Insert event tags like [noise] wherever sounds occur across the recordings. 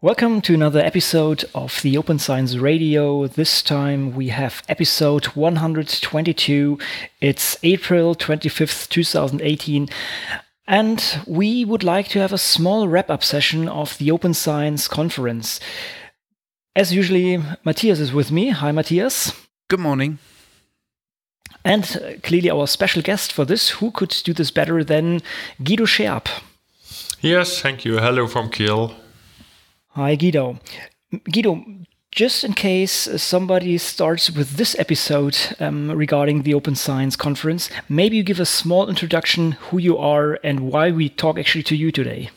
Welcome to another episode of the Open Science Radio. This time we have episode 122. It's April 25th, 2018. And we would like to have a small wrap up session of the Open Science conference. As usually, Matthias is with me. Hi, Matthias. Good morning. And clearly, our special guest for this, who could do this better than Guido Scherp? Yes, thank you. Hello from Kiel. Hi, Guido. Guido, just in case somebody starts with this episode um, regarding the Open Science Conference, maybe you give a small introduction who you are and why we talk actually to you today.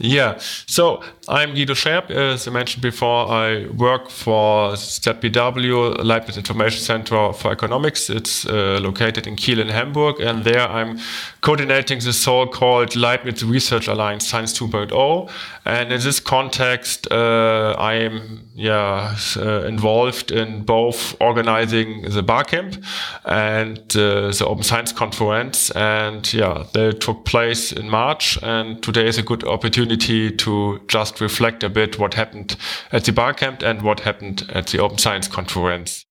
Yeah, so I'm Guido Scherp. As I mentioned before, I work for ZBW, Leibniz Information Center for Economics. It's uh, located in Kiel in Hamburg, and there I'm coordinating the so-called Leibniz Research Alliance Science 2.0. And in this context, uh, I am yeah uh, involved in both organizing the Barcamp and uh, the Open Science Conference. And yeah, they took place in March, and today is a good opportunity opportunity to just reflect a bit what happened at the Barcamp and what happened at the Open Science Conference.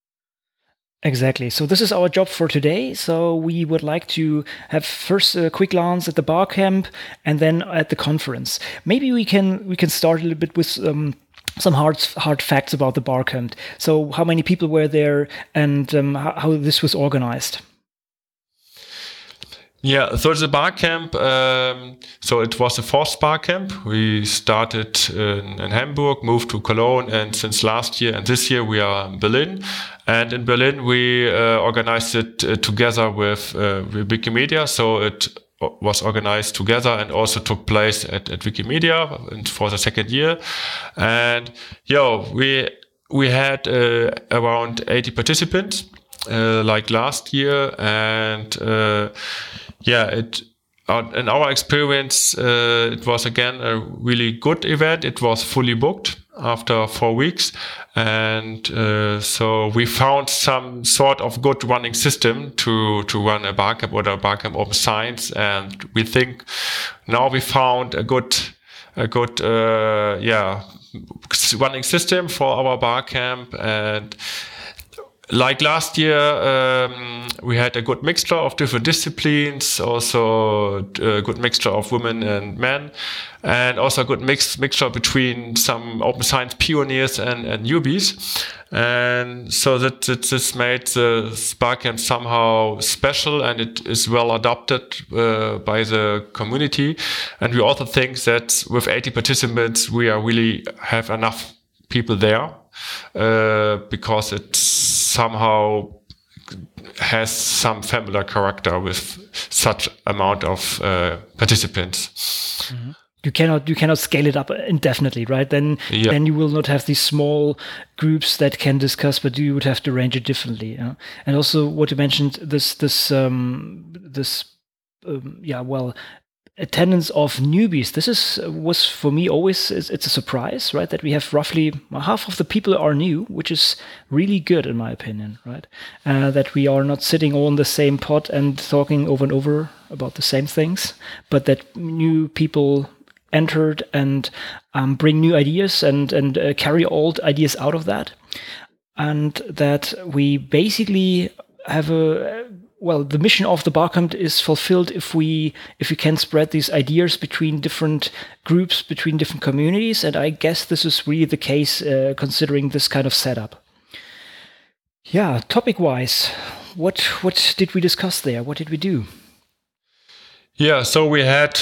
Exactly. So this is our job for today. So we would like to have first a quick glance at the Barcamp and then at the conference. Maybe we can we can start a little bit with um, some hard hard facts about the Barcamp. So how many people were there and um, how, how this was organized. Yeah, so the bar camp, um, so it was the fourth bar camp. We started in, in, Hamburg, moved to Cologne, and since last year and this year we are in Berlin. And in Berlin we uh, organized it uh, together with, uh, Wikimedia, so it was organized together and also took place at, at Wikimedia for the second year. And yeah, we we had uh, around 80 participants uh, like last year, and uh, yeah, it uh, in our experience, uh, it was again a really good event. It was fully booked after four weeks. And uh, so we found some sort of good running system to, to run a Barcamp or a Barcamp Open Science. And we think now we found a good, a good, uh, yeah, running system for our Barcamp. And like last year, um, we had a good mixture of different disciplines, also a good mixture of women and men, and also a good mix, mixture between some open science pioneers and, and newbies. And so that, this made the Barcamp somehow special and it is well adopted uh, by the community. And we also think that with 80 participants, we are really have enough people there uh, because it somehow has some familiar character with such amount of uh, participants. Mm -hmm you cannot you cannot scale it up indefinitely right then yeah. then you will not have these small groups that can discuss but you would have to arrange it differently yeah? and also what you mentioned this this um this um, yeah well attendance of newbies. This is was for me always it's a surprise right that we have roughly half of the people are new which is really good in my opinion right uh, that we are not sitting all in the same pot and talking over and over about the same things but that new people entered and um, bring new ideas and and uh, carry old ideas out of that. And that we basically have a well, the mission of the Barcamp is fulfilled if we if we can spread these ideas between different groups, between different communities, and I guess this is really the case uh, considering this kind of setup. Yeah, topic wise, what what did we discuss there? What did we do? Yeah, so we had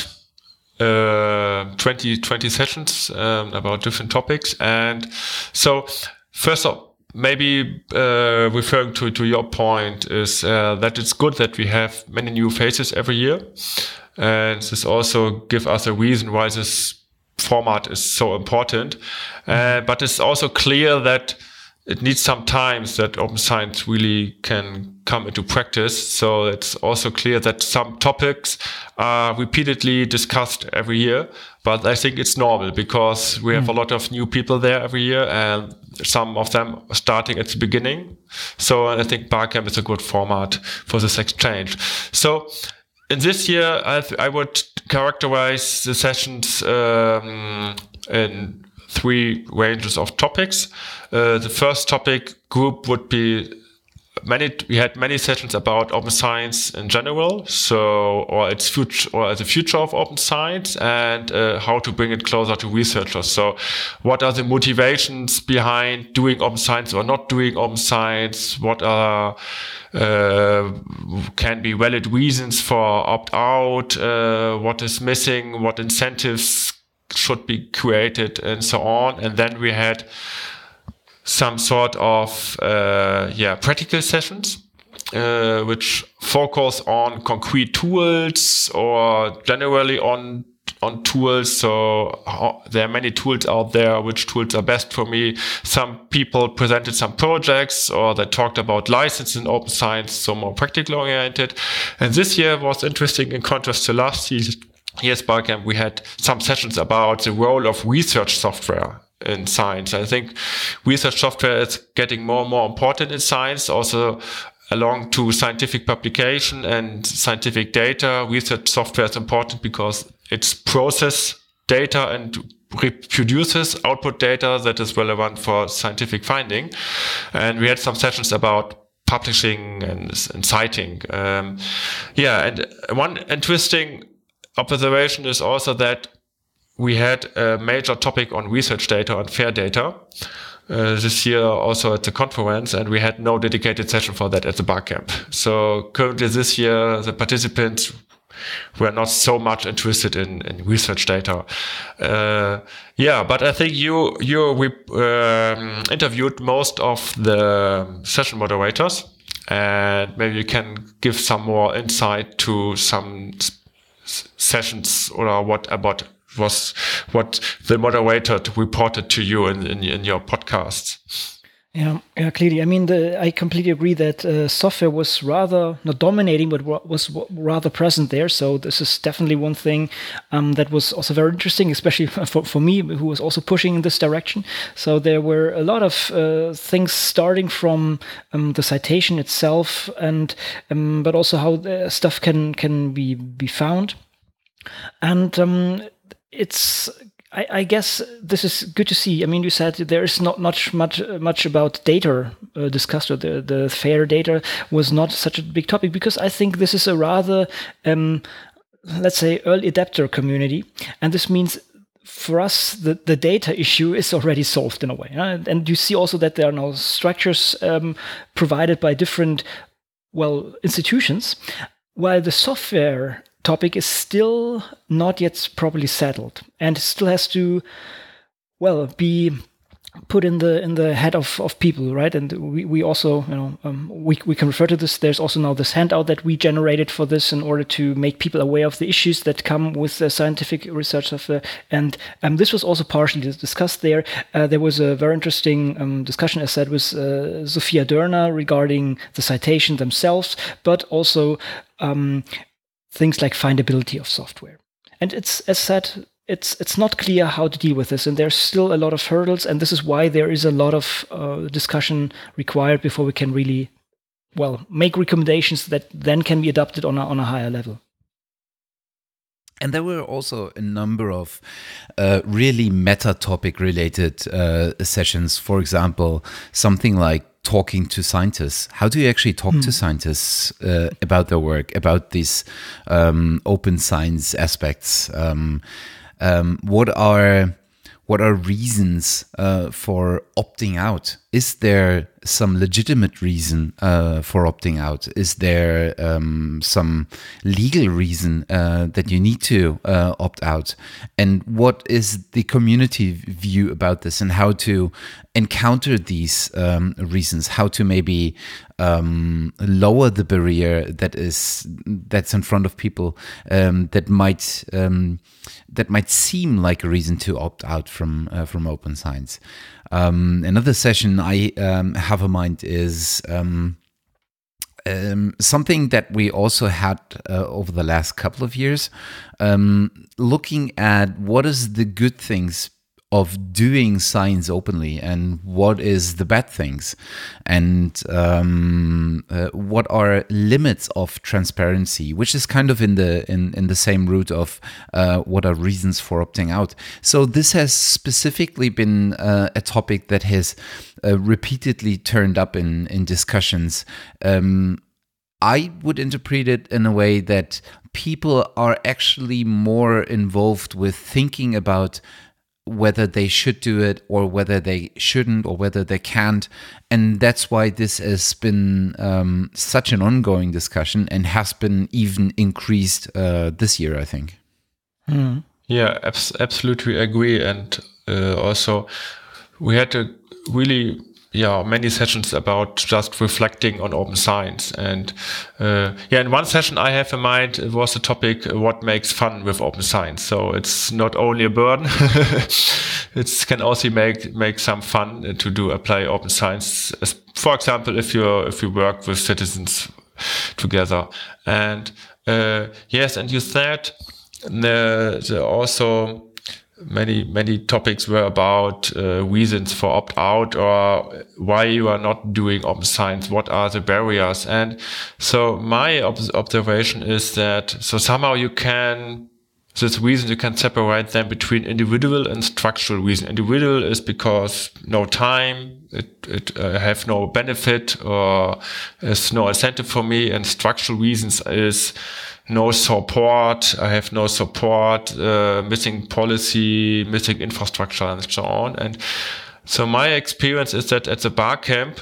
uh, 20, 20 sessions um, about different topics, and so first of maybe uh, referring to, to your point is uh, that it's good that we have many new faces every year. And this also give us a reason why this format is so important. Uh, but it's also clear that it needs some time that open science really can come into practice. So it's also clear that some topics are repeatedly discussed every year, but I think it's normal because we have mm. a lot of new people there every year and some of them starting at the beginning. So I think Barcamp is a good format for this exchange. So in this year, I, I would characterize the sessions um, in three ranges of topics. Uh, the first topic group would be many we had many sessions about open science in general so or its future or the future of open science and uh, how to bring it closer to researchers. So what are the motivations behind doing open science or not doing open science? What are uh, can be valid reasons for opt out uh, what is missing? What incentives should be created? And so on. And then we had some sort of uh, yeah practical sessions uh, which focus on concrete tools or generally on on tools. So uh, there are many tools out there. Which tools are best for me? Some people presented some projects or they talked about license in open science, so more practical oriented. And this year was interesting in contrast to last year. Year's Barcamp, we had some sessions about the role of research software in science. I think research software is getting more and more important in science, also along to scientific publication and scientific data. Research software is important because it's process data and reproduces output data that is relevant for scientific finding. And we had some sessions about publishing and, and citing. Um, yeah, and one interesting observation is also that we had a major topic on research data and fair data uh, this year also at the conference and we had no dedicated session for that at the barcamp. So currently this year the participants were not so much interested in, in research data. Uh, yeah, but I think you you um, interviewed most of the session moderators, and maybe you can give some more insight to some sessions or what about was what the moderator reported to you in, in, in your podcasts. Yeah, yeah, clearly. I mean, the, I completely agree that uh, software was rather not dominating, but was rather present there. So this is definitely one thing um, that was also very interesting, especially [laughs] for, for me, who was also pushing in this direction. So there were a lot of uh, things starting from um, the citation itself, and um, but also how stuff can can be be found. And um, it's I, I, guess this is good to see. I mean, you said there is not much much much about data uh, discussed, or the the fair data was not such a big topic because I think this is a rather um, let's say early adapter community, and this means for us, the, the data issue is already solved in a way. Uh, and you see also that there are now structures um, provided by different, well, institutions, while the software topic is still not yet properly settled and still has to, well, be put in the in the head of, of people right? And we, we also you know um, we, we can refer to this. There's also now this handout that we generated for this in order to make people aware of the issues that come with the scientific research software and um, this was also partially discussed there. Uh, there was a very interesting um, discussion as said with uh, sophia dörner regarding the citation themselves but also um, things like findability of software. And it's, as said, it's it's not clear how to deal with this, and there's still a lot of hurdles, and this is why there is a lot of uh, discussion required before we can really, well, make recommendations that then can be adopted on a, on a higher level. And there were also a number of uh, really meta topic related uh, sessions. For example, something like talking to scientists. How do you actually talk mm. to hmm. scientists uh, about their work, about these um, open science aspects? Um, um, what are what are reasons uh, for opting out? Is there some legitimate reason uh, for opting out? Is there um, some legal reason uh, that you need to uh, opt out? And what is the community view about this and how to encounter these um, reasons? How to maybe um, lower the barrier that is that's in front of people um, that might um, that might seem like a reason to opt out from uh, from open science. Um, another session I um, have in mind is. Um, um, something that we also had uh, over the last couple of years, um, looking at what is the good things of doing science openly and what is the bad things. And um, uh, what are limits of transparency which is kind of in the in, in the same route of uh, what are reasons for opting out. So this has specifically been uh, a topic that has uh, repeatedly turned up in in discussions. Um, I would interpret it in a way that people are actually more involved with thinking about whether they should do it or whether they shouldn't or whether they can't. And that's why this has been um, such an ongoing discussion and has been even increased uh, this year, I think. Mm. Yeah, abs absolutely agree. And uh, also, we had a really yeah many sessions about just reflecting on open science. And uh, yeah in one session i have in mind it was the topic uh, what makes fun with open science. So it's not only a burden [laughs] it can also make make some fun to do apply open science for example if you if you work with citizens together. And uh, yes and you said the, the also many many topics were about uh, reasons for opt out or why you are not doing open science what are the barriers? And so my ob observation is that so somehow you can this reason you can separate them between individual and structural reason. Individual is because no time it, it uh, have no benefit or is no incentive for me and structural reasons is no support. I have no support, uh, missing policy, missing infrastructure, and so on. And so my experience is that at the Barcamp,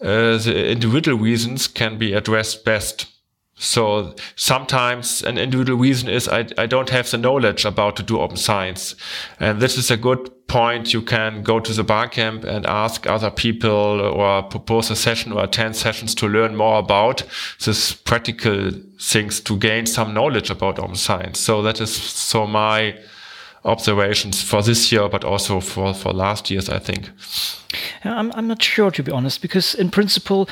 uh, the individual reasons can be addressed best. So sometimes an individual reason is I, I don't have the knowledge about to do open science. And this is a good point. You can go to the Barcamp and ask other people or propose a session or attend sessions to learn more about this practical things to gain some knowledge about open science. So that is so my observations for this year, but also for, for last years, I think. I'm, I'm not sure, to be honest, because in principle,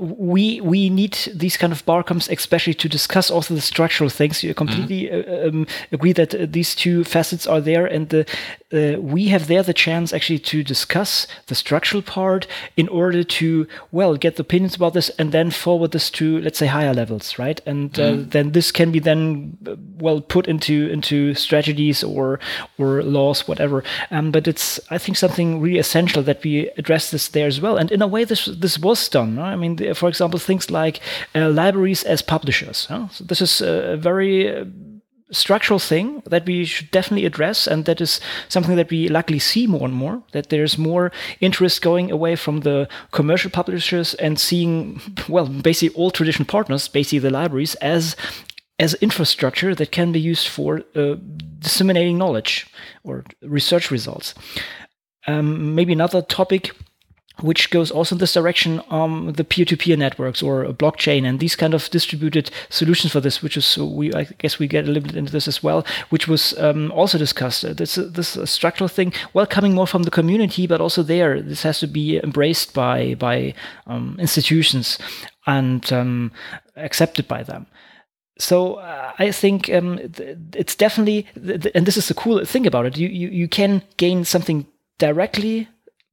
we we need these kind of barcamps especially to discuss also the structural things. You completely mm-hmm. um, agree that uh, these two facets are there and the uh, we have there the chance actually to discuss the structural part in order to well get the opinions about this and then forward this to let's say higher levels right? And uh, then this can be then uh, well put into into strategies or or laws whatever. Um, but it's i think something really essential that we address this there as well. And in a way this this was done no? i mean the, for example, things like uh, libraries as publishers. Huh? So this is a very uh, structural thing that we should definitely address and that is something that we luckily see more and more that there's more interest going away from the commercial publishers and seeing well basically all traditional partners basically the libraries as as infrastructure that can be used for uh, disseminating knowledge or research results um, maybe another topic which goes also in this direction, um, the peer-to-peer networks or blockchain and these kind of distributed solutions for this, which is we I guess we get a little bit into this as well, which was um, also discussed. Uh, this this structural thing, well, coming more from the community, but also there, this has to be embraced by by um, institutions and um, accepted by them. So uh, I think um, it's definitely, and this is the cool thing about it. You you you can gain something directly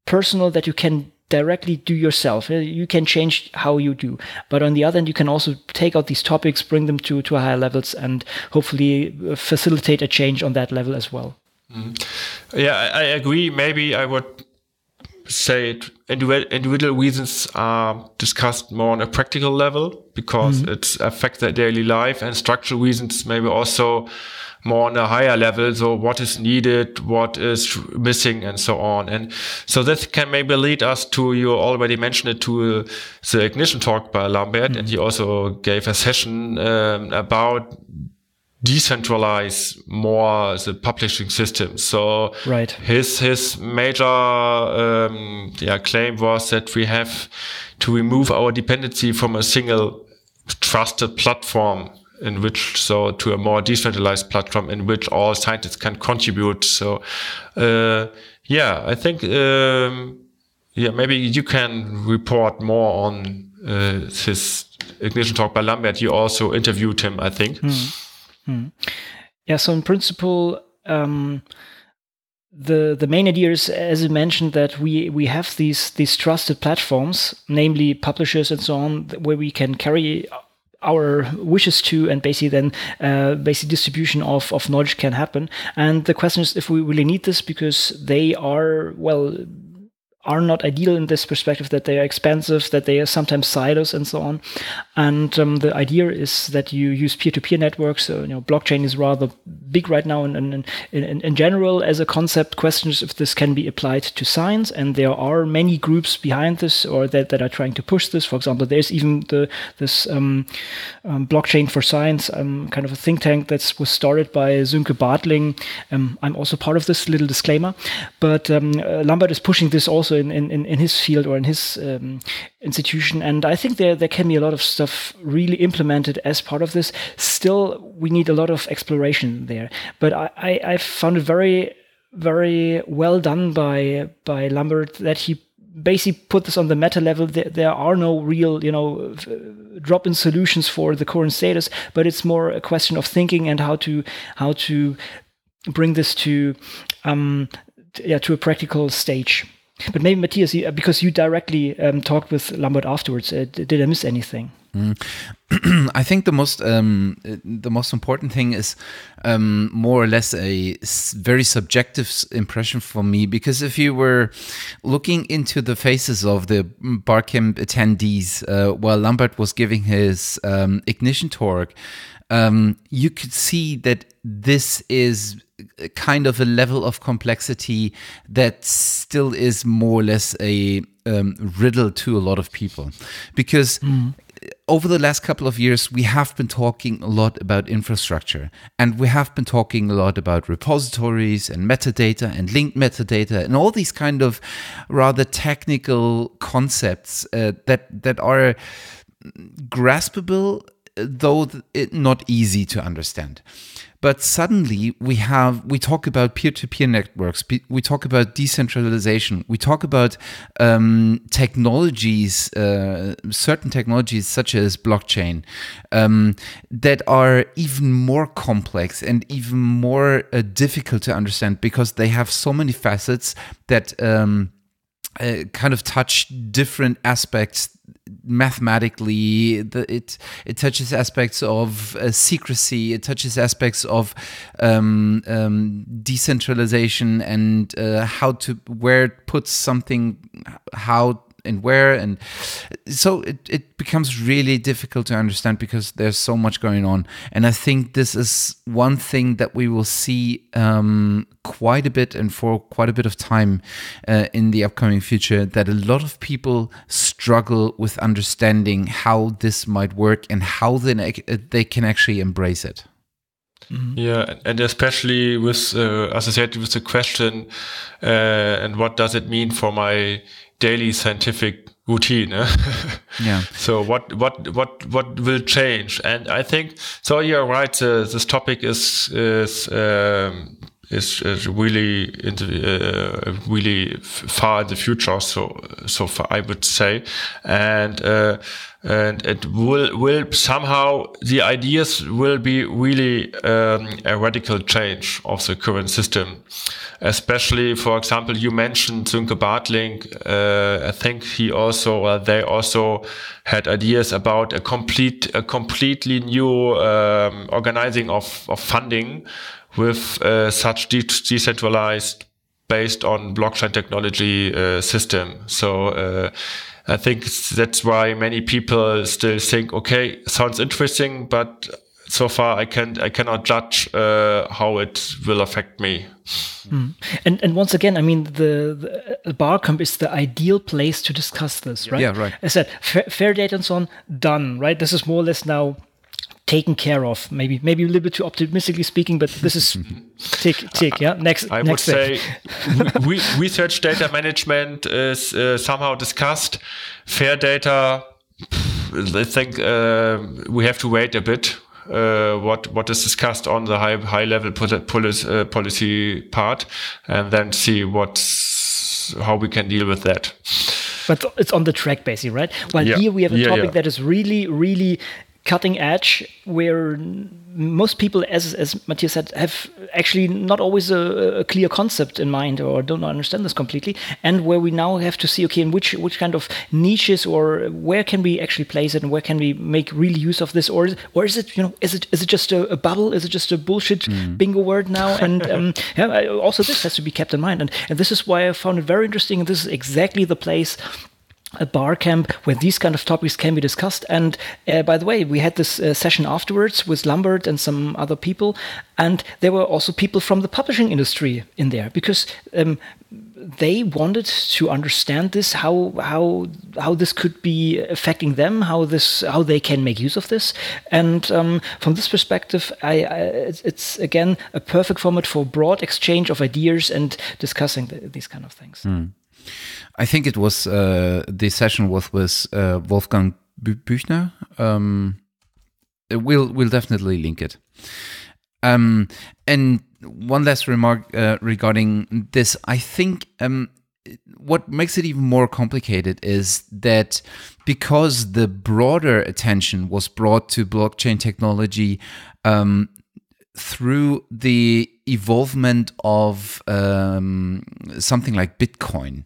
personal that you can directly do yourself. Uh, you can change how you do. But on the other hand, you can also take out these topics, bring them to, to higher levels, and hopefully uh, facilitate a change on that level as well. Mm. Yeah, I, I, agree. Maybe I would say individual reasons are discussed more on a practical level because mm -hmm. it affects their daily life, and structural reasons maybe also more on a higher level. So what is needed, what is missing and so on. And so this can maybe lead us to, you already mentioned it to uh, the ignition talk by Lambert. Mm -hmm. And he also gave a session um, about decentralize more the publishing system. So right. his his major um, yeah, claim was that we have to remove our dependency from a single trusted platform in which so to a more decentralized platform in which all scientists can contribute. So uh, yeah, I think um, yeah maybe you can report more on uh, this ignition talk by Lambert. You also interviewed him, I think. Hmm. Hmm. Yeah. So in principle. Um, the the main idea is, as you mentioned, that we we have these these trusted platforms, namely publishers and so on, where we can carry our wishes to and basically then uh, basic distribution of, of knowledge can happen and the question is if we really need this because they are well are not ideal in this perspective that they are expensive, that they are sometimes silos and so on. And um, the idea is that you use peer-to-peer networks. So, you know, blockchain is rather big right now in, in, general as a concept. Questions if this can be applied to science. And there are many groups behind this or that, that are trying to push this. For example, there's even the this um, um, blockchain for science, um, kind of a think tank that was started by Sönke Bartling. Um, I'm also part of this little disclaimer, but um, uh, Lambert is pushing this also in, in, in his field or in his institution. And I think there, there can be a lot of stuff really implemented as part of this. Still, we need a lot of exploration there. But I, I, I found it very, very well done by, by Lambert that he basically put this on the meta level. There, there are no real, you know, drop-in solutions for the current status, but it's more a question of thinking and how to how to bring this to um, yeah to a practical stage. But maybe Matthias, because you directly um, talked with Lambert afterwards, uh, did I miss anything? Mm. [clears throat] I think the most um, the most important thing is um, more or less a very subjective impression for me because if you were looking into the faces of the Barcamp attendees uh, while Lambert was giving his um, ignition talk, um, you could see that this is kind of a level of complexity that still is more or less a um, riddle to a lot of people because mm. Over the last couple of years we have been talking a lot about infrastructure and we have been talking a lot about repositories and metadata and linked metadata and all these kind of rather technical concepts uh, that that are graspable though not easy to understand but suddenly we have we talk about peer-to-peer networks we talk about decentralization we talk about um, technologies uh, certain technologies such as blockchain um, that are even more complex and even more uh, difficult to understand because they have so many facets that um, uh, kind of touch different aspects mathematically the, it it touches aspects of uh, secrecy it touches aspects of um, um, decentralization and uh, how to where it puts something how and where and so it, it becomes really difficult to understand because there's so much going on and i think this is one thing that we will see um, quite a bit and for quite a bit of time uh, in the upcoming future that a lot of people struggle with understanding how this might work and how they, they can actually embrace it Mm-hmm. Yeah, and especially with uh, associated with the question, uh, and what does it mean for my daily scientific routine. Eh? [laughs] yeah. So what what what what will change? And I think so. You're right. Uh, this topic is is. Um, is, is really the, uh, really far in the future. So so far, I would say, and uh, and it will will somehow the ideas will be really um, a radical change of the current system especially for example you mentioned Sönke Bartling uh, I think he also they also had ideas about a complete a completely new um, organizing of, of funding with uh, such de decentralized based on blockchain technology uh, system so uh, I think that's why many people still think, okay, sounds interesting, but so far I can I cannot judge uh, how it will affect me. Mm. And and once again, I mean the, the Barcamp is the ideal place to discuss this, right? Yeah, right. I said fair, fair data and so on done, right? This is more or less now taken care of. Maybe maybe a little bit too optimistically speaking, but this is [laughs] tick tick. Yeah, next. I next would say re research data management is uh, somehow discussed. Fair data. I think uh, we have to wait a bit. Uh, what what is discussed on the high high level policy, uh, policy part, and then see what's how we can deal with that. But it's on the track, basically, right? Well, yeah. here we have a yeah, topic yeah. that is really, really cutting edge where most people, as as Matthias said, have actually not always a, a, clear concept in mind or don't understand this completely, and where we now have to see, okay, in which which kind of niches or where can we actually place it, and where can we make real use of this, or or is it you know is it is it just a, a bubble? Is it just a bullshit mm. bingo word now? [laughs] And um, yeah, also this has to be kept in mind, and and this is why I found it very interesting, and this is exactly the place a bar camp where these kind of topics can be discussed. And uh, by the way, we had this uh, session afterwards with Lambert and some other people, and there were also people from the publishing industry in there because um, they wanted to understand this, how how how this could be affecting them, how this how they can make use of this. And um, from this perspective, I, I, it's, again a perfect format for broad exchange of ideas and discussing the, these kind of things. Mm. I think it was uh, the session was with uh, Wolfgang Büchner. Um, we'll we'll definitely link it. Um, and one last remark uh, regarding this. I think um, what makes it even more complicated is that because the broader attention was brought to blockchain technology um, through the evolvement of um, something like Bitcoin.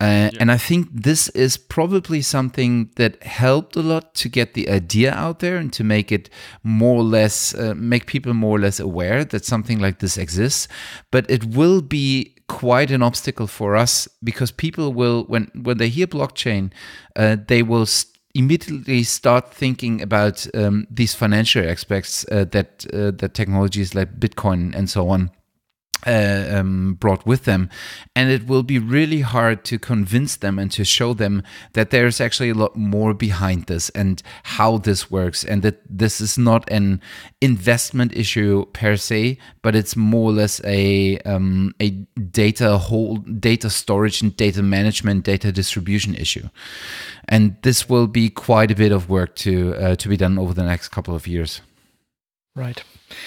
Uh, yeah. And I think this is probably something that helped a lot to get the idea out there and to make it more or less, uh, make people more or less aware that something like this exists. But it will be quite an obstacle for us because people will, when when they hear blockchain, uh, they will. Immediately start thinking about um, these financial aspects uh, that uh, that technologies like Bitcoin and so on uh, um, brought with them. And it will be really hard to convince them and to show them that there's actually a lot more behind this and how this works, and that this is not an investment issue per se, but it's more or less a um, a data whole data storage and data management, data distribution issue. And this will be quite a bit of work to uh, to be done over the next couple of years. Right.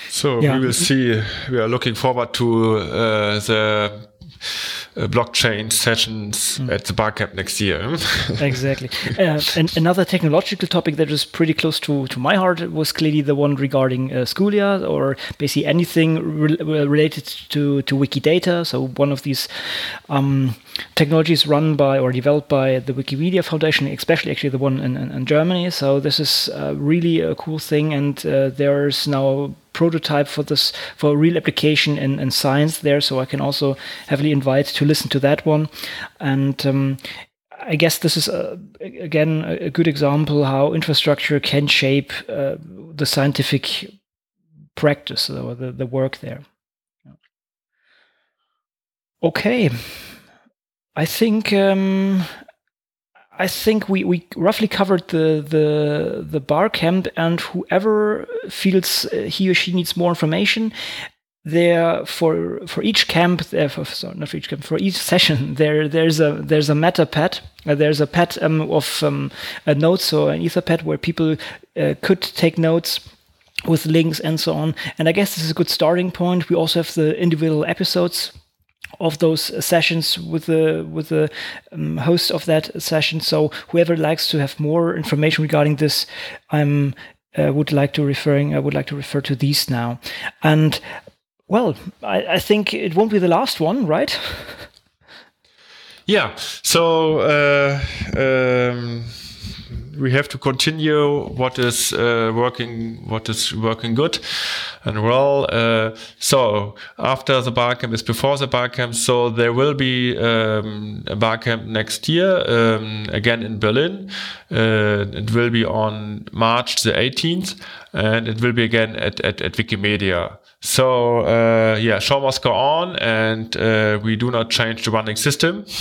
So yeah. we will see. We are looking forward to uh, the uh, blockchain sessions mm. at the barcamp next year. [laughs] exactly. Uh, and another technological topic that was pretty close to, to my heart was clearly the one regarding uh, Scholia or basically anything re related to, to Wikidata. So one of these um, technologies run by or developed by the Wikimedia Foundation, especially actually the one in, in, in Germany. So this is uh, really a cool thing, and uh, there's now prototype for this for real application in, in science there. So I can also heavily invite to listen to that one. And um, I guess this is a, again a good example how infrastructure can shape uh, the scientific practice or the, the work there. Okay, I think um, I think we, we roughly covered the, the the bar camp, and whoever feels uh, he or she needs more information, there for for each camp, there for, sorry, not for each camp, for each [laughs] session, there there's a there's a meta pad, uh, there's a pad um, of um, a notes or an Etherpad where people uh, could take notes with links and so on. And I guess this is a good starting point. We also have the individual episodes of those sessions with the with the um, host of that session. So whoever likes to have more information regarding this, I'm uh, would like to referring I would like to refer to these now. And well, I, I think it won't be the last one, right? yeah. So. Uh, um we have to continue what is uh, working what is working good and well uh, so after the barcamp is before the barcamp so there will be um, a barcamp next year um, again in berlin uh, it will be on march the 18th and it will be again at, at, at wikimedia so uh, yeah, show must go on, and uh, we do not change the running system. [laughs]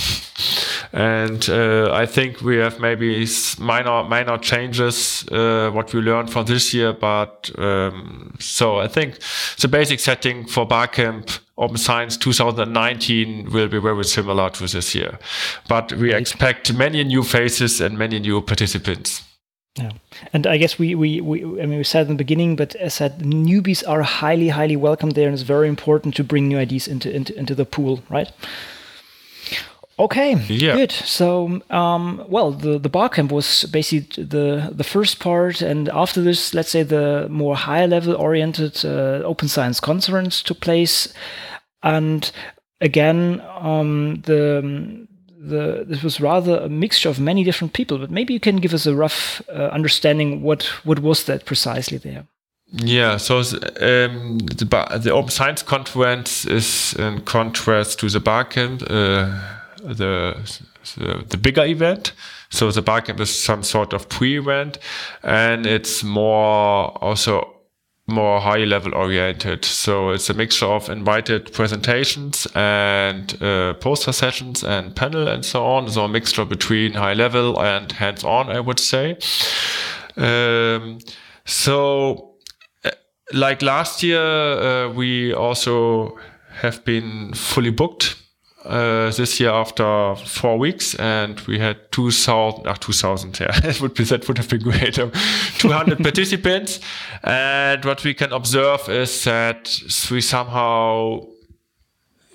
and uh, I think we have maybe minor minor changes uh, what we learned from this year, but um, so I think the basic setting for Barcamp Open Science 2019 will be very similar to this year, but we expect many new faces and many new participants. Yeah, and I guess we, we, we I mean we said in the beginning, but as said, newbies are highly highly welcome there, and it's very important to bring new ideas into into, into the pool, right? Okay, yeah. good. So, um, well, the the barcamp was basically the the first part, and after this, let's say the more high level oriented uh, open science conference took place, and again, um, the the this was rather a mixture of many different people. But maybe you can give us a rough uh, understanding what what was that precisely there. Yeah, so um, the, the Open Science Conference is in contrast to the Barcamp. Uh, the, the, the bigger event. So the barcamp is some sort of pre-event, and it's more also more high level oriented. So it's a mixture of invited presentations and uh, poster sessions and panel and so on. So a mixture between high level and hands on, I would say. Um, so uh, like last year, uh, we also have been fully booked uh, this year after four weeks, and we had 2,000, uh, 2,000, yeah, [laughs] that would, be, that would have been great, um, 200 [laughs] participants. And what we can observe is that we somehow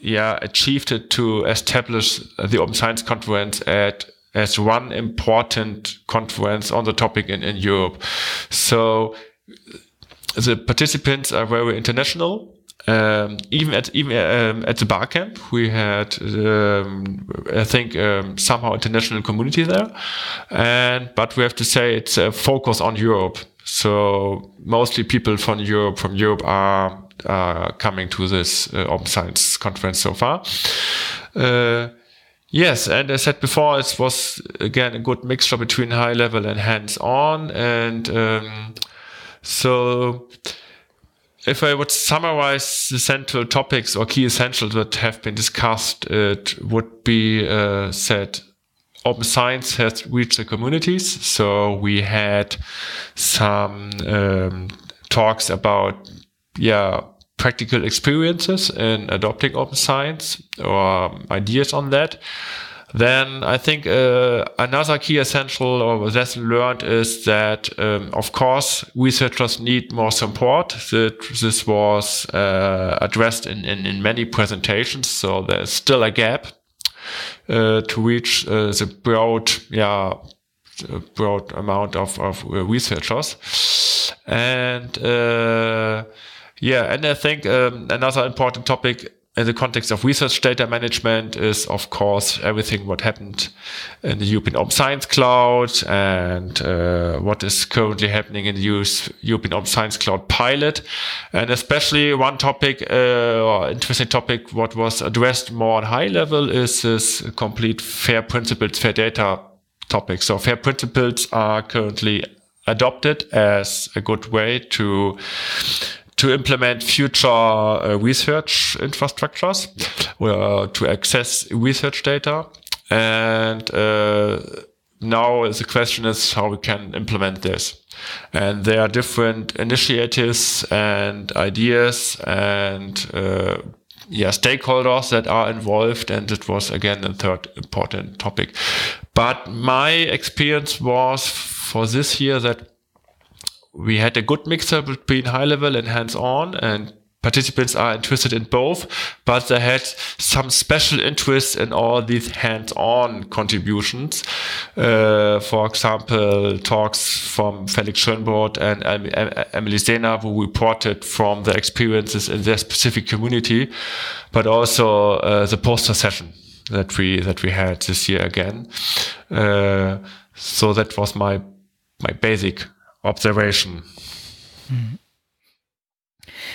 yeah, achieved it to establish the Open Science Conference at as one important conference on the topic in, in Europe. So the participants are very international um, even at even um, at the bar camp, we had um, I think um, somehow international community there, and but we have to say it's a focus on Europe. So mostly people from Europe from Europe are uh, coming to this uh, Open Science conference so far. Uh, yes, and as I said before, it was again a good mixture between high level and hands on, and um, so if I would summarize the central topics or key essentials that have been discussed, it would be uh, said open science has reached the communities. So we had some um, talks about, yeah, practical experiences in adopting open science or ideas on that. Then I think uh, another key essential or lesson learned is that, um, of course, researchers need more support. This was uh, addressed in, in, in, many presentations, so there's still a gap uh, to reach uh, the broad, yeah, broad amount of, of uh, researchers. And uh, yeah, and I think um, another important topic in the context of research data management is, of course, everything what happened in the European Open Science Cloud and uh, what is currently happening in the US, European Open Science Cloud pilot. And especially one topic, uh, or interesting topic, what was addressed more on high level is this complete FAIR principles, FAIR data topic. So FAIR principles are currently adopted as a good way to to implement future uh, research infrastructures uh, to access research data. And uh, now the question is how we can implement this. And there are different initiatives and ideas and uh, yeah, stakeholders that are involved. And it was again a third important topic. But my experience was for this year that we had a good mixture between high level and hands on and participants are interested in both, but they had some special interest in all these hands-on contributions. Uh, for example, talks from Felix Schönbrodt and Emily Sena, who reported from their experiences in their specific community, but also uh, the poster session that we that we had this year again. Uh, so that was my my basic observation.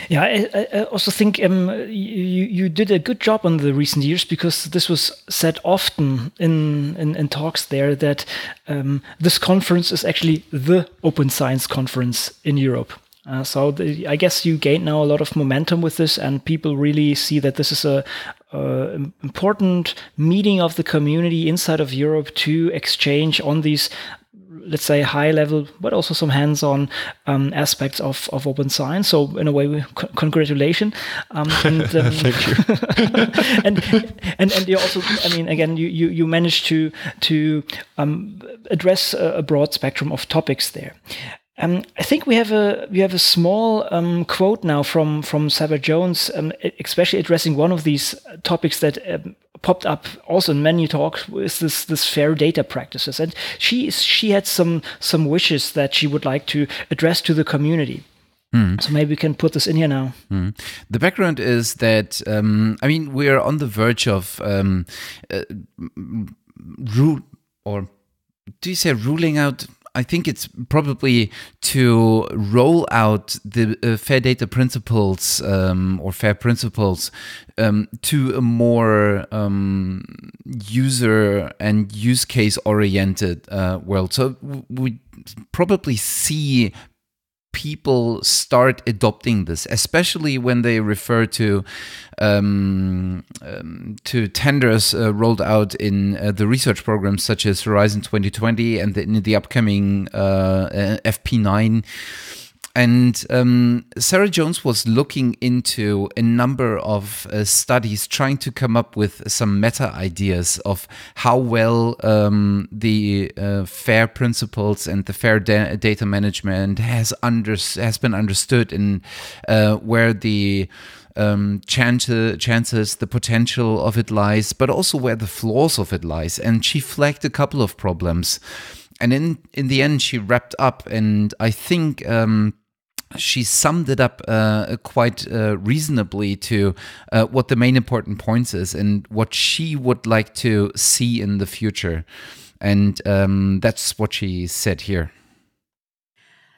Yeah, I, I, also think um, you you did a good job on the recent years because this was said often in in, in talks there that um, this conference is actually the open science conference in Europe. Uh, so the, I guess you gained now a lot of momentum with this, and people really see that this is a, a important meeting of the community inside of Europe to exchange on these let's say high level but also some hands-on um, aspects of, of open science. So in a way congratulations um, [laughs] and, um, thank you. [laughs] and, and and you also i mean again you you, you managed to to um, address a, a broad spectrum of topics there. Um, I think we have a we have a small um, quote now from from Sarah Jones, um, especially addressing one of these topics that um, popped up also in many talks is this this fair data practices, and she she had some some wishes that she would like to address to the community. Mm. So maybe we can put this in here now. Mm. The background is that um, I mean we are on the verge of um, uh, rule or do you say ruling out I think it's probably to roll out the uh, fair data principles um, or fair principles um, to a more um, user and use case oriented uh, world. So we probably see people start adopting this, especially when they refer to um, um, to tenders uh, rolled out in uh, the research programs such as Horizon 2020 and the, in the upcoming uh, FP9 and um, Sarah Jones was looking into a number of uh, studies trying to come up with some meta ideas of how well um, the uh, FAIR principles and the FAIR da data management has, under has been understood and uh, where the um, chances, chances, the potential of it lies, but also where the flaws of it lies. And she flagged a couple of problems. And in, in the end, she wrapped up, and I think um, she summed it up uh, quite uh, reasonably to uh, what the main important points is and what she would like to see in the future. And um, that's what she said here.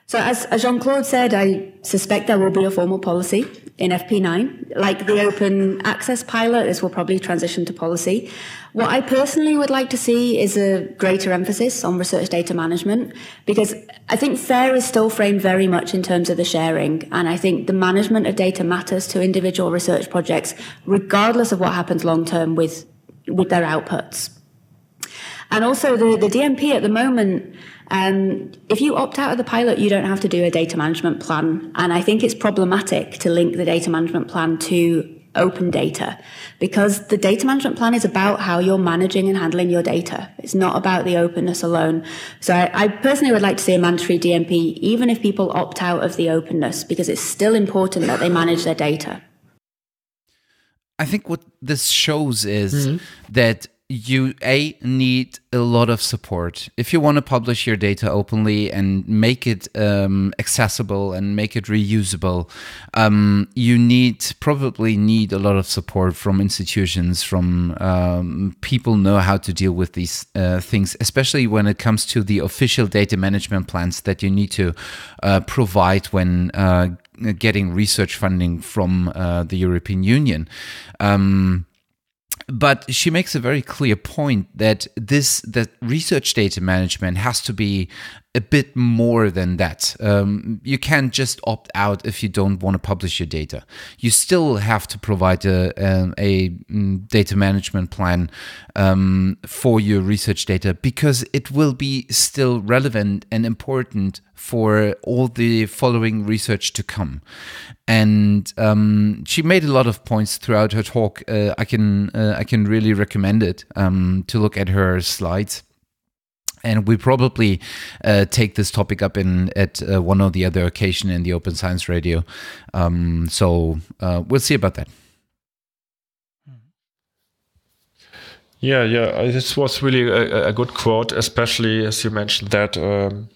So, as, as Jean Claude said, I suspect there will be a formal policy in FP9. Like the open access pilot, this will probably transition to policy. What I personally would like to see is a greater emphasis on research data management because I think FAIR is still framed very much in terms of the sharing. And I think the management of data matters to individual research projects, regardless of what happens long term with, with their outputs. And also the, the DMP at the moment, um, if you opt out of the pilot, you don't have to do a data management plan. And I think it's problematic to link the data management plan to open data because the data management plan is about how you're managing and handling your data. It's not about the openness alone. So I, I, personally would like to see a mandatory DMP, even if people opt out of the openness, because it's still important that they manage their data. I think what this shows is mm-hmm. that you a need a lot of support. If you want to publish your data openly and make it um, accessible and make it reusable um, you need probably need a lot of support from institutions from um, people know how to deal with these uh, things especially when it comes to the official data management plans that you need to uh, provide when uh, getting research funding from uh, the european union. Um, but she makes a very clear point that this that research data management has to be a bit more than that. Um, you can't just opt out if you don't want to publish your data. You still have to provide a, a, a mm, data management plan um, for your research data because it will be still relevant and important for all the following research to come. And um, she made a lot of points throughout her talk. Uh, I can uh, I can really recommend it um, to look at her slides and we probably uh, take this topic up in at uh, one or the other occasion in the Open Science Radio. Um, so uh, we'll see about that. Yeah, yeah, this was really a, a, good quote, especially as you mentioned that um,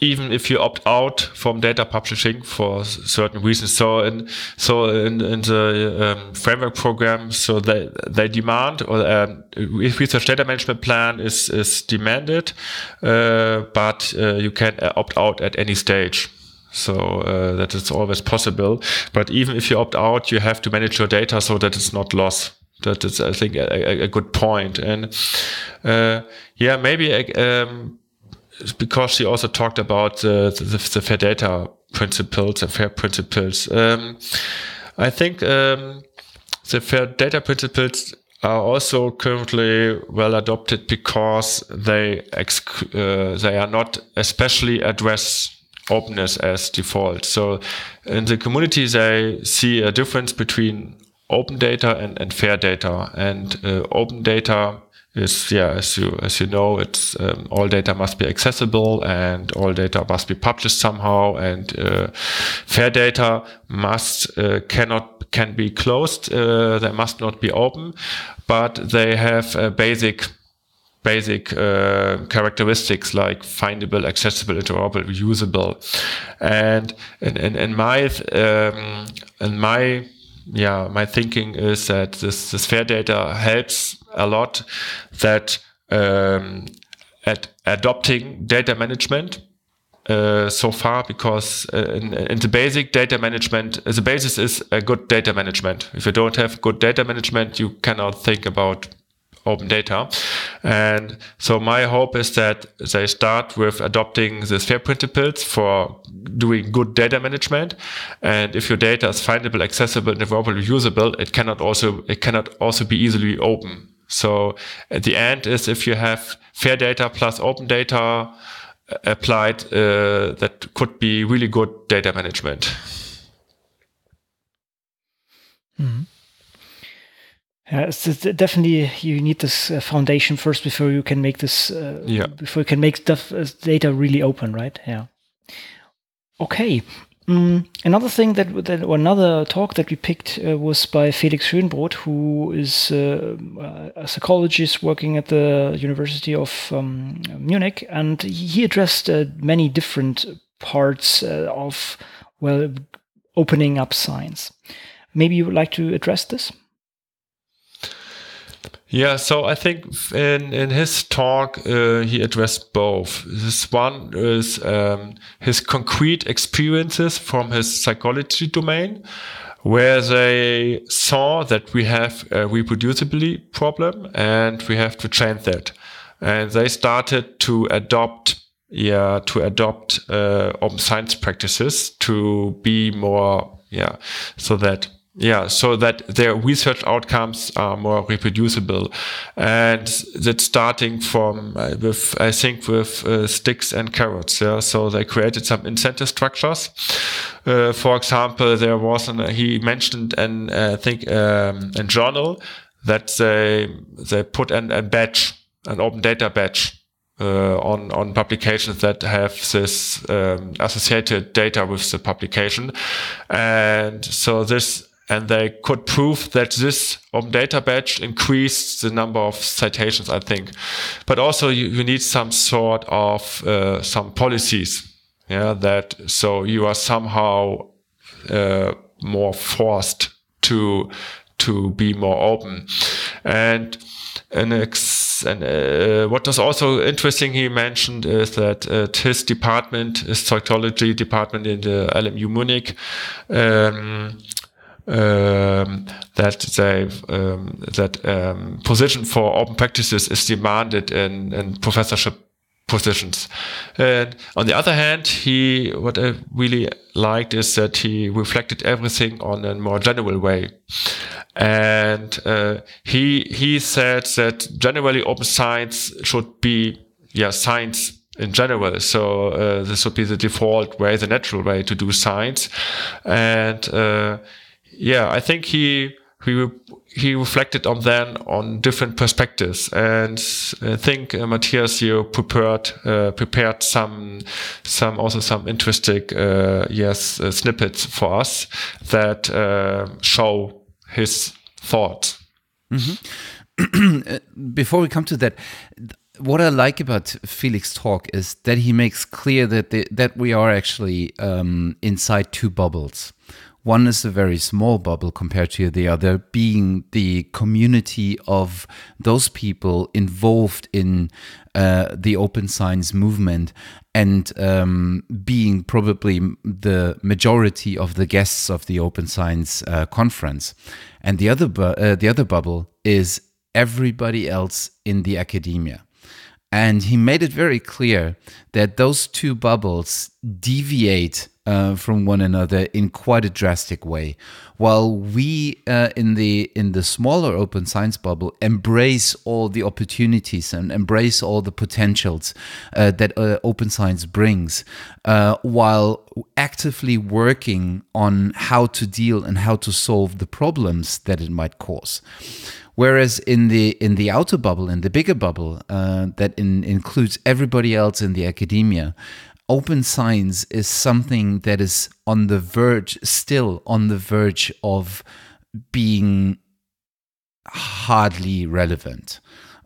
even if you opt out from data publishing for certain reasons. So in so in, in the um, framework program, so they they demand or um, research data management plan is is demanded, uh, but uh, you can opt out at any stage. So uh, that is always possible. But even if you opt out, you have to manage your data so that it's not lost that is, I think, a, a good point. And uh, yeah, maybe um, because she also talked about the, the, the, fair data principles and fair principles. Um, I think um, the fair data principles are also currently well adopted because they uh, they are not especially address openness as default. So in the community, they see a difference between open data and, and fair data. And uh, open data is yeah as you as you know it's um, all data must be accessible and all data must be published somehow and uh, fair data must uh, cannot can be closed uh, they must not be open but they have basic basic uh, characteristics like findable, accessible, interoperable, usable. And in, in, in my um, in my yeah my thinking is that this this fair data helps a lot that um, at adopting data management uh, so far because uh, in, in, the basic data management, the basis is a good data management. If you don't have good data management, you cannot think about open data. And so my hope is that they start with adopting the FAIR principles for doing good data management. And if your data is findable, accessible, and usable, it cannot also it cannot also be easily open. So at the end is if you have fair data plus open data uh, applied, uh, that could be really good data management. Mm -hmm. Yeah, it's, it's definitely you need this uh, foundation first before you can make this. Uh, yeah. Before you can make stuff uh, data really open, right? Yeah. Okay. Mm, another thing that, that, or another talk that we picked uh, was by Felix Schönbrodt, who is uh, a psychologist working at the University of um, Munich, and he addressed uh, many different parts of well opening up science. Maybe you would like to address this. Yeah, so I think in in his talk uh, he addressed both. This one is um, his concrete experiences from his psychology domain, where they saw that we have a reproducibility problem and we have to change that, and they started to adopt yeah to adopt uh, open science practices to be more yeah so that yeah, so that their research outcomes are more reproducible, and that's starting from uh, with I think with uh, sticks and carrots. Yeah, so they created some incentive structures. Uh, for example, there was an he mentioned an uh, I think um, a journal that they they put an, a badge, an open data badge. Uh, on on publications that have this um, associated data with the publication, and so this and they could prove that this open data badge increased the number of citations, I think. But also you, you need some sort of uh, some policies, yeah, that so you are somehow uh, more forced to to be more open, and and, and uh, what was also interesting he mentioned is that uh, his department, his psychology department in the LMU Munich. Um, um, that they um, that um, position for open practices is demanded in, in professorship positions. And on the other hand, he what I really liked is that he reflected everything on a more general way. And uh, he he said that generally open science should be yeah science in general. So uh, this would be the default way, the natural way to do science. And uh, yeah, I think he he he reflected on then on different perspectives, and I think uh, Matthias, you prepared uh, prepared some some also some interesting uh, yes uh, snippets for us that uh, show his thoughts. Mm -hmm. [clears throat] Before we come to that, what I like about Felix' talk is that he makes clear that the, that we are actually um, inside two bubbles. One is a very small bubble compared to the other, being the community of those people involved in uh, the open science movement and um, being probably the majority of the guests of the open science uh, conference. And the other, uh, the other bubble is everybody else in the academia. And he made it very clear that those two bubbles deviate uh, from one another in quite a drastic way. While we uh, in the in the smaller open science bubble embrace all the opportunities and embrace all the potentials uh, that uh, open science brings, uh, while actively working on how to deal and how to solve the problems that it might cause Whereas in the in the outer bubble, in the bigger bubble uh, that in, includes everybody else in the academia, open science is something that is on the verge, still on the verge of being hardly relevant.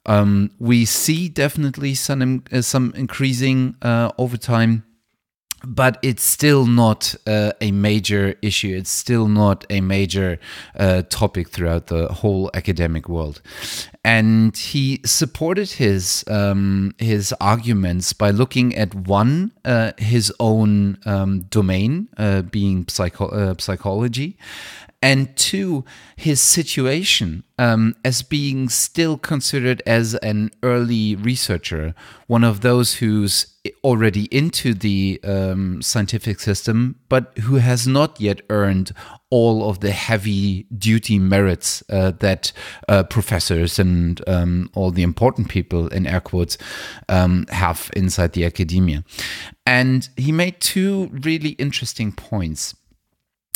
Um, we see definitely some uh, some increasing uh, over time but it's still not uh, a major issue. It's still not a major uh, topic throughout the whole academic world. And he supported his um, his arguments by looking at one uh, his own um, domain, uh, being psycho- uh, psychology, and two, his situation um, as being still considered as an early researcher, one of those who's already into the um, scientific system, but who has not yet earned all of the heavy duty merits uh, that uh, professors and um, all the important people, in air quotes, um, have inside the academia. And he made two really interesting points.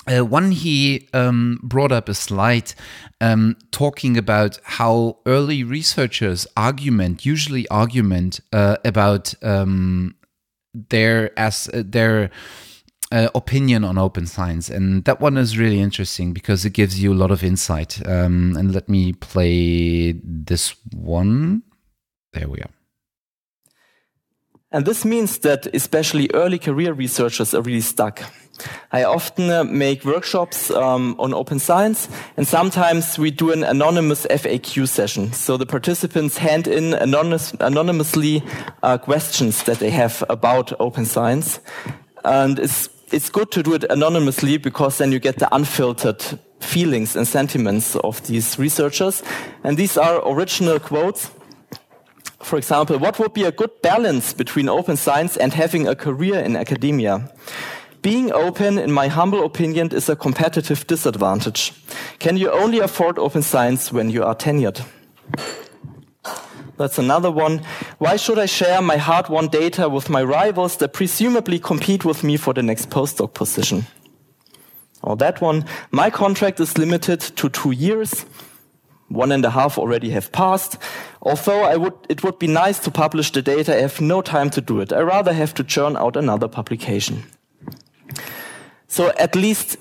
Uh, one, he um, brought up a slide um, talking about how early researchers argument, usually argument uh, about um, their as uh, their uh, opinion on open science, and that one is really interesting because it gives you a lot of insight. Um, and let me play this one. There we are. And this means that especially early career researchers are really stuck. I often uh, make workshops um, on open science, and sometimes we do an anonymous FAQ session. So the participants hand in anonymous, anonymously uh, questions that they have about open science. And it's, it's good to do it anonymously because then you get the unfiltered feelings and sentiments of these researchers. And these are original quotes for example, what would be a good balance between open science and having a career in academia? Being open, in my humble opinion, is a competitive disadvantage. Can you only afford open science when you are tenured? That's another one. Why should I share my hard won data with my rivals that presumably compete with me for the next postdoc position? Or that one. My contract is limited to two years one and a half already have passed. Although I would, it would be nice to publish the data, I have no time to do it. I rather have to churn out another publication. So at least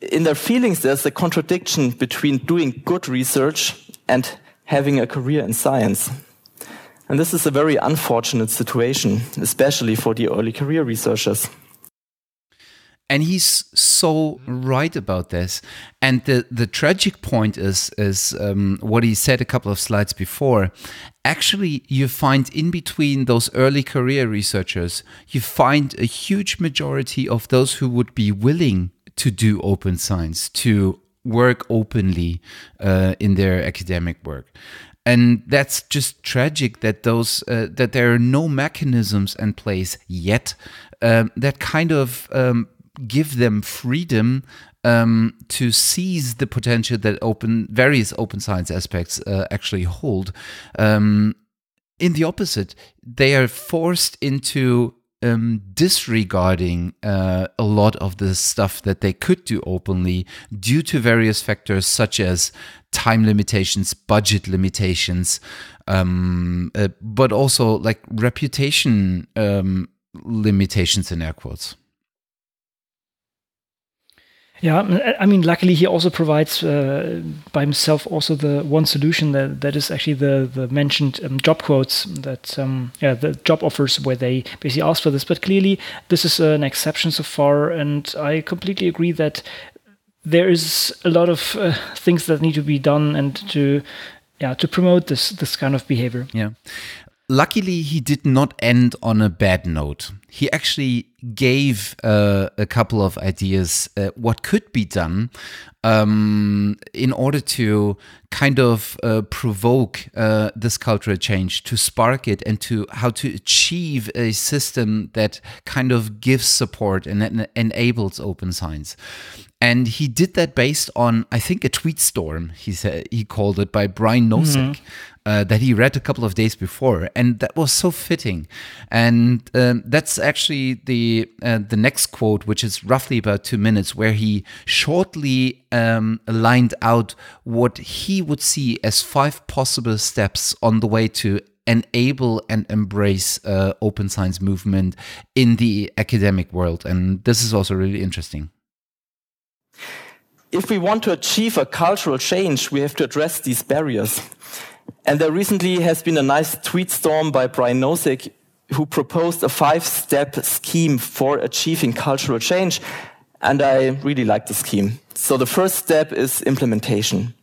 in their feelings, there's a contradiction between doing good research and having a career in science. And this is a very unfortunate situation, especially for the early career researchers. And he's so right about this. And the, the tragic point is is um, what he said a couple of slides before. Actually, you find in between those early career researchers, you find a huge majority of those who would be willing to do open science, to work openly uh, in their academic work and that's just tragic that those uh, that there are no mechanisms in place yet um, that kind of um, give them freedom um, to seize the potential that open various open science aspects uh, actually hold. Um, in the opposite, they are forced into um, disregarding uh, a lot of the stuff that they could do openly due to various factors such as time limitations, budget limitations, um, uh, but also like reputation um, limitations in air quotes. Yeah, I mean, luckily he also provides uh, by himself also the one solution that, that is actually the the mentioned um, job quotes that um, yeah the job offers where they basically ask for this. But clearly this is an exception so far, and I completely agree that there is a lot of uh, things that need to be done and to yeah to promote this this kind of behavior. Yeah. Luckily, he did not end on a bad note. He actually gave uh, a couple of ideas uh, what could be done um, in order to kind of uh, provoke uh, this cultural change, to spark it, and to how to achieve a system that kind of gives support and, enables open science. And he did that based on, I think, a tweet storm. He said he called it by Brian Nosek. Mm-hmm. Uh, that he read a couple of days before, and that was so fitting. And um, that's actually the uh, the next quote, which is roughly about two minutes, where he shortly um, lined out what he would see as five possible steps on the way to enable and embrace uh, open science movement in the academic world, and this is also really interesting. If we want to achieve a cultural change, we have to address these barriers. And there recently has been a nice tweet storm by Brian Nosek who proposed a five step scheme for achieving cultural change. And I really like the scheme. So the first step is implementation.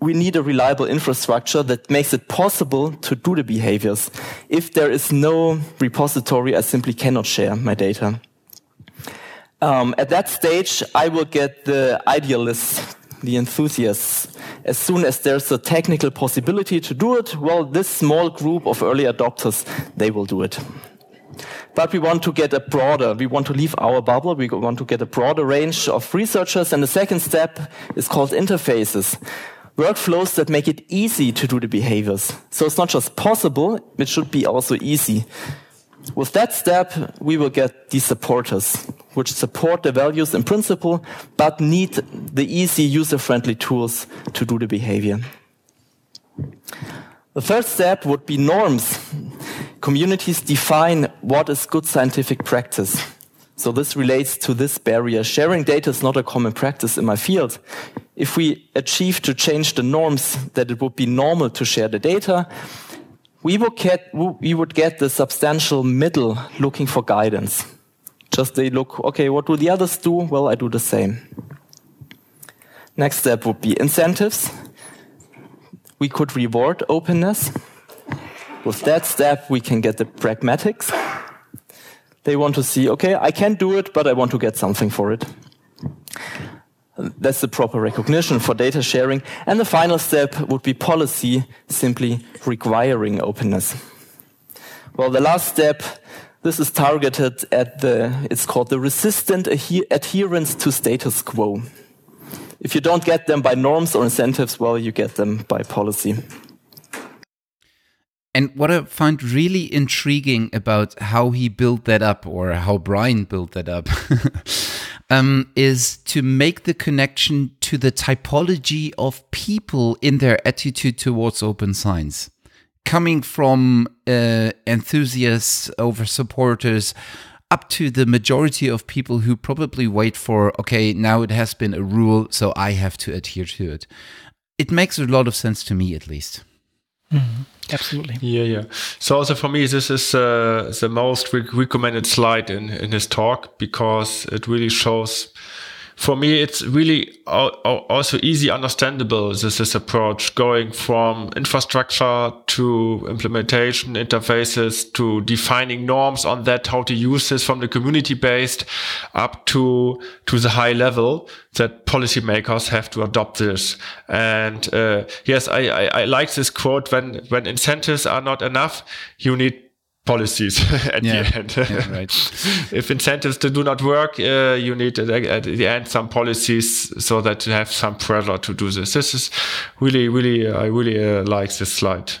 We need a reliable infrastructure that makes it possible to do the behaviors. If there is no repository, I simply cannot share my data. Um, at that stage, I will get the idealists, the enthusiasts. As soon as there's a technical possibility to do it, well, this small group of early adopters, they will do it. But we want to get a broader, we want to leave our bubble, we want to get a broader range of researchers. And the second step is called interfaces. Workflows that make it easy to do the behaviors. So it's not just possible, it should be also easy. With that step, we will get these supporters, which support the values in principle, but need the easy user-friendly tools to do the behavior. The third step would be norms. Communities define what is good scientific practice. So this relates to this barrier. Sharing data is not a common practice in my field. If we achieve to change the norms that it would be normal to share the data, we would get, we would get the substantial middle looking for guidance. Just they look, okay, what do the others do? Well, I do the same. Next step would be incentives. We could reward openness. With that step, we can get the pragmatics. They want to see, okay, I can do it, but I want to get something for it. That's the proper recognition for data sharing. And the final step would be policy, simply requiring openness. Well, the last step, this is targeted at the, it's called the resistant adherence to status quo. If you don't get them by norms or incentives, well, you get them by policy. And what I find really intriguing about how he built that up, or how Brian built that up, [laughs] um, is to make the connection to the typology of people in their attitude towards open science. Coming from uh, enthusiasts over supporters up to the majority of people who probably wait for, okay, now it has been a rule, so I have to adhere to it. It makes a lot of sense to me, at least. Mm-hmm. Absolutely. Yeah, yeah. So also for me, this is uh, the most re recommended slide in in his talk because it really shows for me, it's really also easy understandable. This is approach going from infrastructure to implementation interfaces to defining norms on that, how to use this from the community based up to, to the high level that policymakers have to adopt this. And, uh, yes, I, I, I like this quote when, when incentives are not enough, you need policies [laughs] at yeah. the end. [laughs] yeah, right. [laughs] if incentives do not work, uh, you need at the end some policies so that you have some pressure to do this. This is really, really, I really uh, like this slide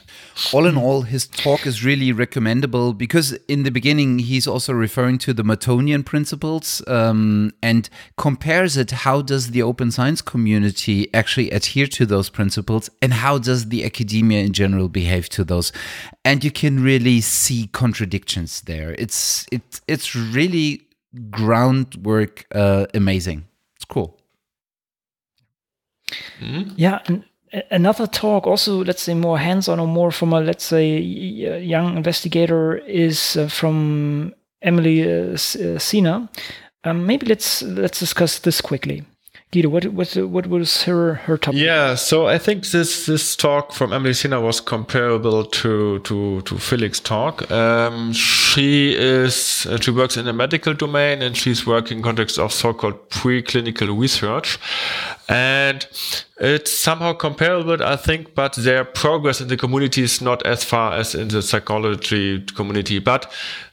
all in all, his talk is really recommendable because in the beginning he's also referring to the Mertonian principles um, and compares it. How does the open science community actually adhere to those principles, and how does the academia in general behave to those? And you can really see contradictions there. It's it it's really groundwork uh, amazing. It's cool. Mm-hmm. Yeah, and another talk also let's say more hands-on or more from a let's say young investigator is uh, from emily uh, uh Sena. Um, maybe let's let's discuss this quickly Guido, what what what was her her topic? Yeah, so I think this this talk from Emily Sena was comparable to to to Felix' talk. Um, she is uh, she works in the medical domain and she's working in context of so-called preclinical research, and it's somehow comparable, I think, but their progress in the community is not as far as in the psychology community. But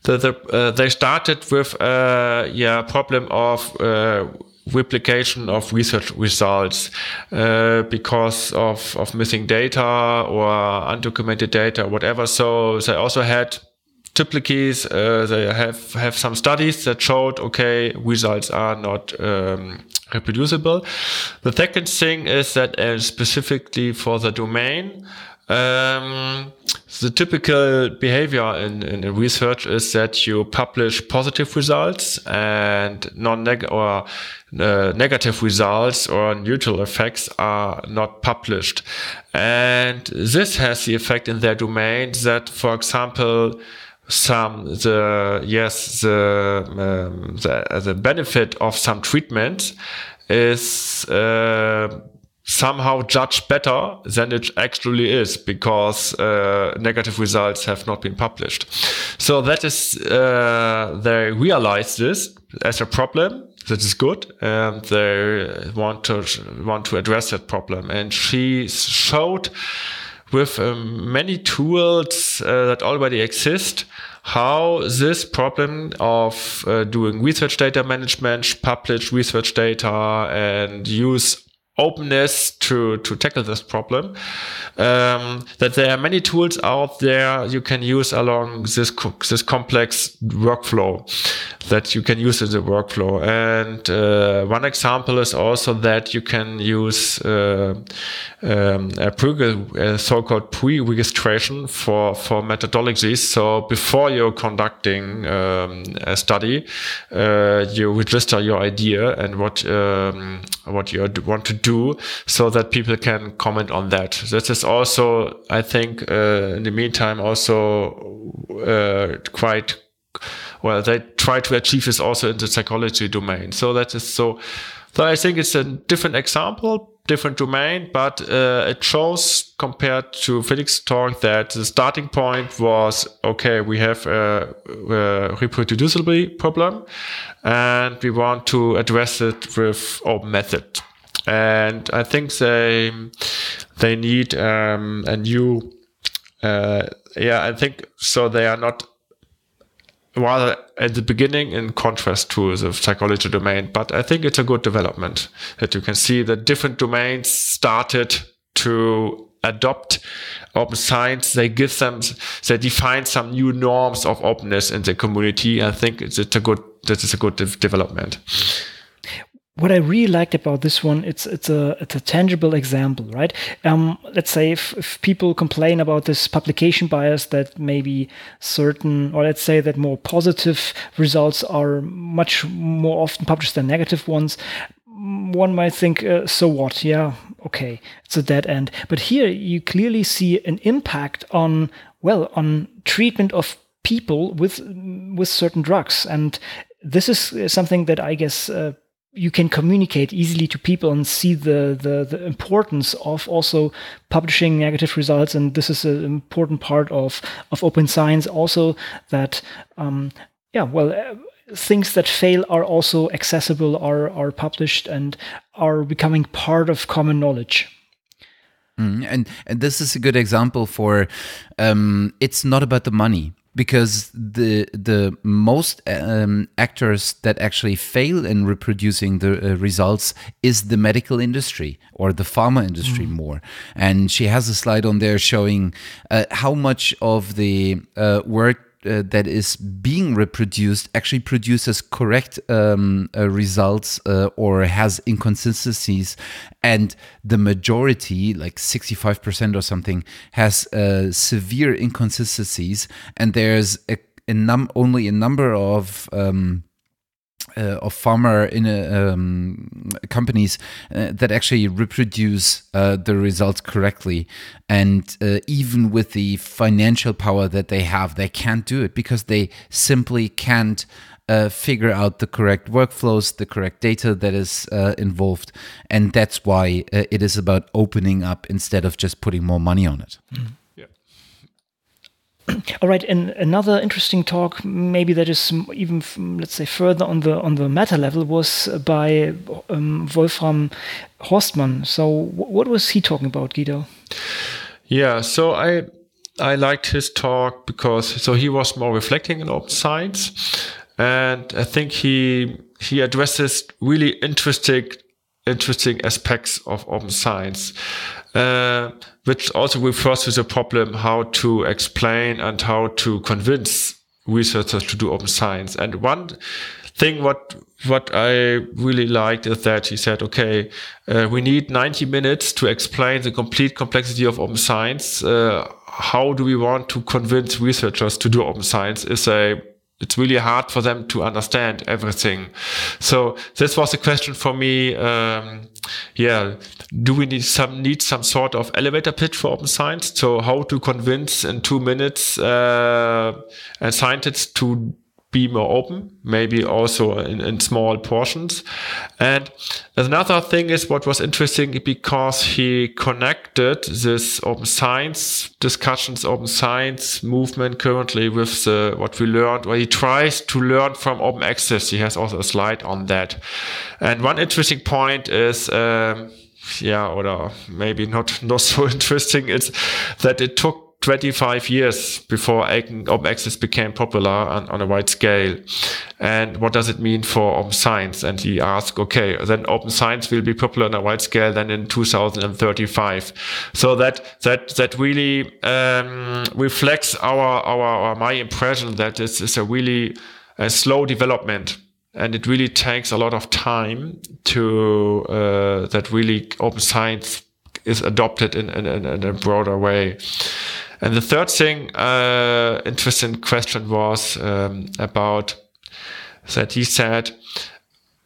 the, the uh, they started with uh, yeah problem of uh, replication of research results uh, because of, of missing data or undocumented data or whatever. So they also had typically uh, they have have some studies that showed okay results are not um, reproducible. The second thing is that uh, specifically for the domain. Um, the typical behavior in, in, research is that you publish positive results and non or uh, negative results or neutral effects are not published. And this has the effect in their domain that, for example, some the yes the um, the, the benefit of some treatment is uh, somehow judged better than it actually is because uh, negative results have not been published. So that is, uh, they realize this as a problem. That is good, and they want to want to address that problem. And she showed with um, many tools uh, that already exist how this problem of uh, doing research data management, publish research data, and use openness to to tackle this problem. Um, that there are many tools out there you can use along this co this complex workflow that you can use in the workflow. And uh, one example is also that you can use uh, um, a, a so-called pre-registration for for methodologies. So before you're conducting um, a study, uh, you register your idea and what um, what you want to do, so that people can comment on that. This is also, I think, uh, in the meantime, also uh, quite well. They try to achieve this also in the psychology domain. So that is so. So I think it's a different example, different domain, but uh, it shows compared to Felix's talk that the starting point was okay. We have a, a reproducibility problem, and we want to address it with open method and I think they they need um, a new uh, yeah I think so they are not rather at the beginning in contrast to the psychology domain but I think it's a good development that you can see that different domains started to adopt open science. They give them they define some new norms of openness in the community. I think it's, it's a good this is a good de development what I really liked about this one, it's it's a it's a tangible example, right? Um, let's say if, if people complain about this publication bias that maybe certain, or let's say that more positive results are much more often published than negative ones, one might think, uh, so what? Yeah, okay, it's a dead end. But here you clearly see an impact on well on treatment of people with with certain drugs, and this is something that I guess. Uh, you can communicate easily to people and see the, the, the importance of also publishing negative results. And this is an important part of, of open science also that, um, yeah, well, uh, things that fail are also accessible, are, are published and are becoming part of common knowledge. Mm, and and this is a good example for um, it's not about the money because the the most um, actors that actually fail in reproducing the uh, results is the medical industry or the pharma industry mm. more. And she has a slide on there showing uh, how much of the uh, work uh, that is being reproduced actually produces correct um, uh, results uh, or has inconsistencies and the majority like 65% or something has uh, severe inconsistencies and there's a, a num- only a number of um, uh, of pharma in a, um, companies uh, that actually reproduce uh, the results correctly. And uh, even with the financial power that they have, they can't do it because they simply can't. Uh, figure out the correct workflows, the correct data that is uh, involved, and that's why it is about opening up instead of just putting more money on it. Mm. [clears throat] All right, and another interesting talk, maybe that is even let's say further on the on the meta level, was by um, Wolfram Horstmann. So, what was he talking about, Guido? Yeah, so I I liked his talk because so he was more reflecting on open science, and I think he he addresses really interesting interesting aspects of open science. Uh, which also refers to the problem how to explain and how to convince researchers to do open science. And one thing what what I really liked is that he said, okay, uh, we need 90 minutes to explain the complete complexity of open science. Uh, how do we want to convince researchers to do open science? Is a it's really hard for them to understand everything. So this was a question for me. Um, yeah, do we need some need some sort of elevator pitch for open science? So how to convince in two minutes uh, a scientist to be more open, maybe also in, in small portions. And another thing is what was interesting because he connected this open science discussions, open science movement currently with the, what we learned, where he tries to learn from open access. He has also a slide on that. And one interesting point is, um, yeah, or maybe not, not so [laughs] interesting, is that it took 25 years before open access became popular on, on, a wide scale. And what does it mean for open science? And he asked, okay, then open science will be popular on a wide scale then in 2035. So that, that, that really, um, reflects our, our, our, my impression that this is a really a slow development and it really takes a lot of time to, uh, that really open science is adopted in, in, in a broader way. And the third thing, uh, interesting question was um, about that he said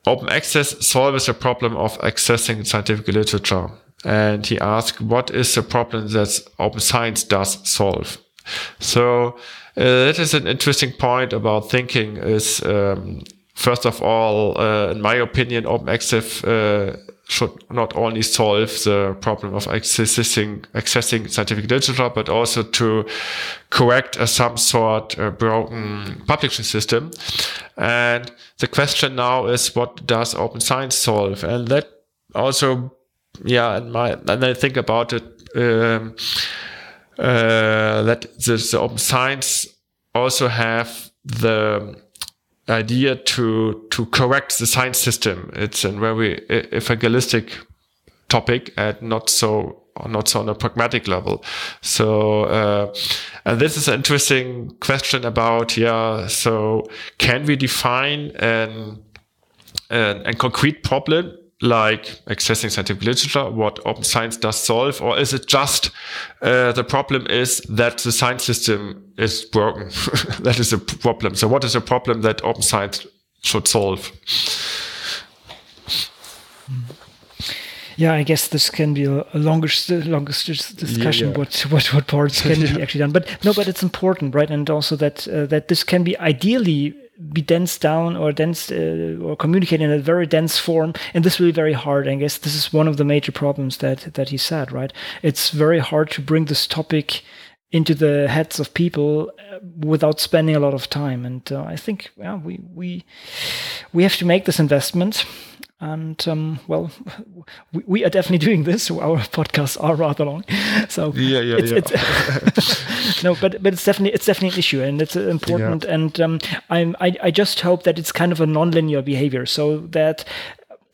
open access solves the problem of accessing scientific literature. And he asked, what is the problem that open science does solve? So uh, that is an interesting point about thinking is, um, first of all, uh, in my opinion, open access uh, should not only solve the problem of accessing, accessing scientific literature, but also to correct a some sort uh, broken publishing system. And the question now is, what does open science solve? And that also, yeah, and my, and I think about it, um, uh, that the, the open science also have the idea to to correct the science system. It's a very evangelistic topic and not so not so on a pragmatic level. So, uh, and this is an interesting question about yeah. So, can we define an an, a concrete problem like accessing scientific literature, what open science does solve, or is it just uh, the problem is that the science system is broken? [laughs] that is a problem. So, what is a problem that open science should solve? Yeah, I guess this can be a, longer, longest discussion. Yeah, yeah. What what what parts can be [laughs] actually done? But no, but it's important, right? And also that uh, that this can be ideally be dense down or dense uh, or communicate in a very dense form and this will be very hard. I guess this is one of the major problems that that he said right? It's very hard to bring this topic into the heads of people uh, without spending a lot of time. And uh, i think yeah we we we have to make this investment and um, well, [laughs] we, we, are definitely doing this. So Our podcasts are rather long, [laughs] so yeah, yeah, it's, yeah. It's [laughs] no, but but it's definitely it's definitely an issue, and it's important. Yeah. And um, I'm I, I just hope that it's kind of a non-linear behavior, so that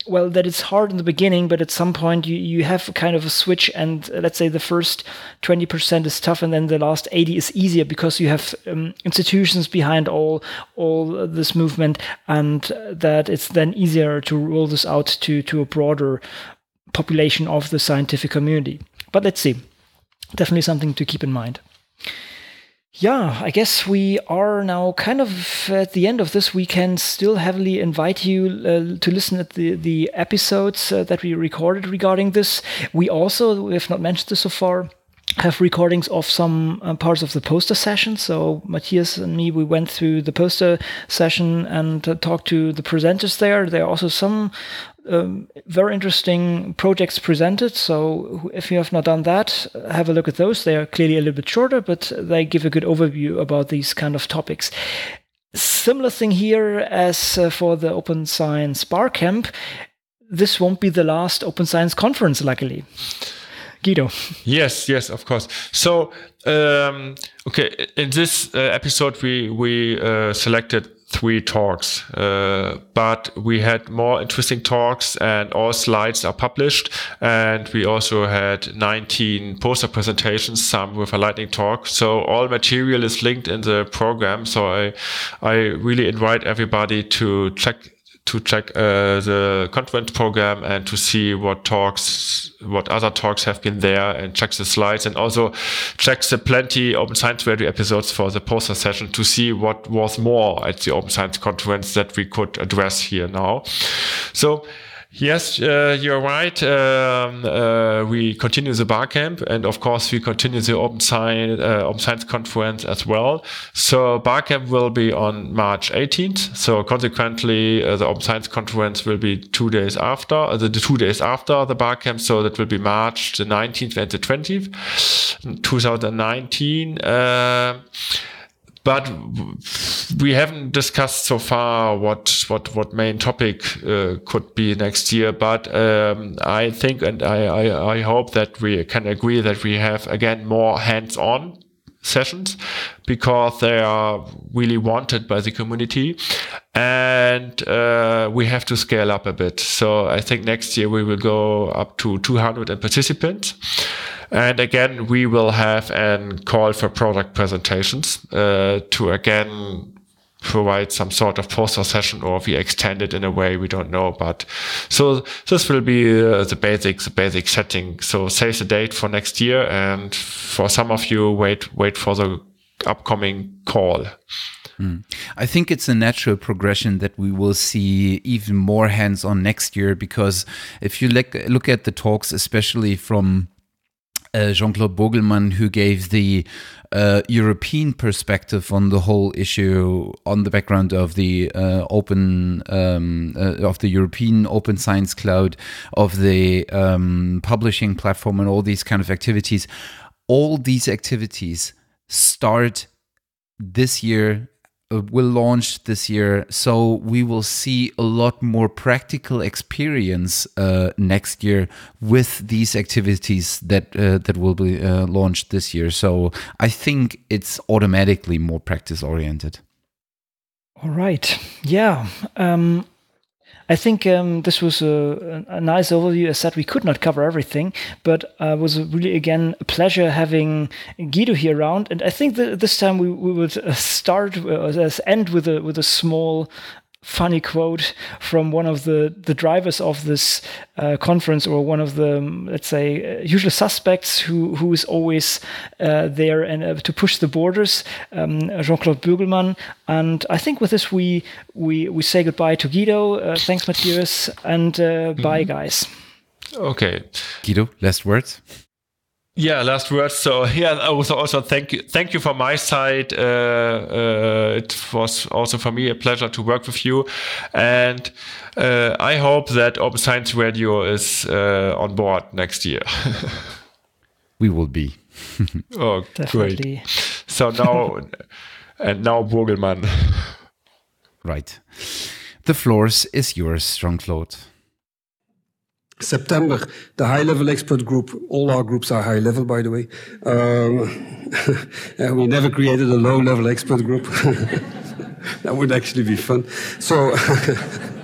well that it's hard in the beginning but at some point you, you have kind of a switch and uh, let's say the first 20% is tough and then the last 80 is easier because you have um, institutions behind all all this movement and that it's then easier to roll this out to to a broader population of the scientific community. But let's see. Definitely something to keep in mind yeah, I guess we are now kind of at the end of this. We can still heavily invite you uh, to listen at the the episodes uh, that we recorded regarding this. We also, we have not mentioned this so far, have recordings of some uh, parts of the poster session. So Matthias and me, we went through the poster session and uh, talked to the presenters there. There are also some um, very interesting projects presented. So if you have not done that, have a look at those. They are clearly a little bit shorter, but they give a good overview about these kind of topics. Similar thing here as uh, for the Open Science Barcamp. This won't be the last Open Science conference, luckily. Guido. Yes, yes, of course. So, um, okay, in this uh, episode, we we uh, selected three talks, uh, but we had more interesting talks and all slides are published. And we also had 19 poster presentations, some with a lightning talk. So all material is linked in the program. So I, I really invite everybody to check to check uh, the conference program and to see what talks, what other talks have been there and check the slides and also check the plenty Open Science Radio episodes for the poster session to see what was more at the Open Science conference that we could address here now. So Yes, uh, you're right. Um, uh, we continue the Barcamp, and of course, we continue the Open Science, uh, Open Science Conference as well. So Barcamp will be on March 18th. So consequently, uh, the Open Science Conference will be two days after uh, the, the, two days after the Barcamp. So that will be March the 19th and the 20th, 2019 but we haven't discussed so far what what what main topic uh, could be next year. But um, I think and I, I, I hope that we can agree that we have again more hands-on sessions because they are really wanted by the community. And uh, we have to scale up a bit. So i think next year we will go up to 200 participants. And again, we will have a call for product presentations uh, to again provide some sort of poster session or we extend it in a way we don't know but so this will be uh, the basic the basic setting. So save the date for next year and for some of you wait wait for the upcoming call. Mm. I think it's a natural progression that we will see even more hands on next year because if you look, look at the talks, especially from uh, Jean Claude Burgelman, who gave the uh, European perspective on the whole issue on the background of the uh, open um, uh, of the European Open Science Cloud, of the um, publishing platform, and all these kind of activities. All these activities start this year will launch this year, so we will see a lot more practical experience uh, next year with these activities that uh, that will be uh, launched this year. So I think it's automatically more practice oriented. All right, yeah. Um, I think um, this was a, a, nice overview. As said, we could not cover everything, but uh, it was really again a pleasure having Guido here around. And I think that this time we, we would uh, start uh, end with a with a small funny quote from one of the, the drivers of this uh, conference or one of the um, let's say uh, usual suspects who who is always uh, there and uh, to push the borders um, Jean-Claude Burgelman and I think with this we we we say goodbye to Guido. Uh, thanks Matthias and mm -hmm. bye guys. Okay. Guido last words yeah, last words. So yeah, also also thank you, thank you from my side. Uh, uh, it was also for me a pleasure to work with you, and uh, I hope that Open Science Radio is uh, on board next year. [laughs] we will be. [laughs] oh, Definitely. great! So now [laughs] and now Burgelman. Right. The floors is yours, Jean Claude. September, the high level expert group, all our groups are high level, by the way. Um, [laughs] we never created a low level expert group. [laughs] that would actually be fun. So, [laughs]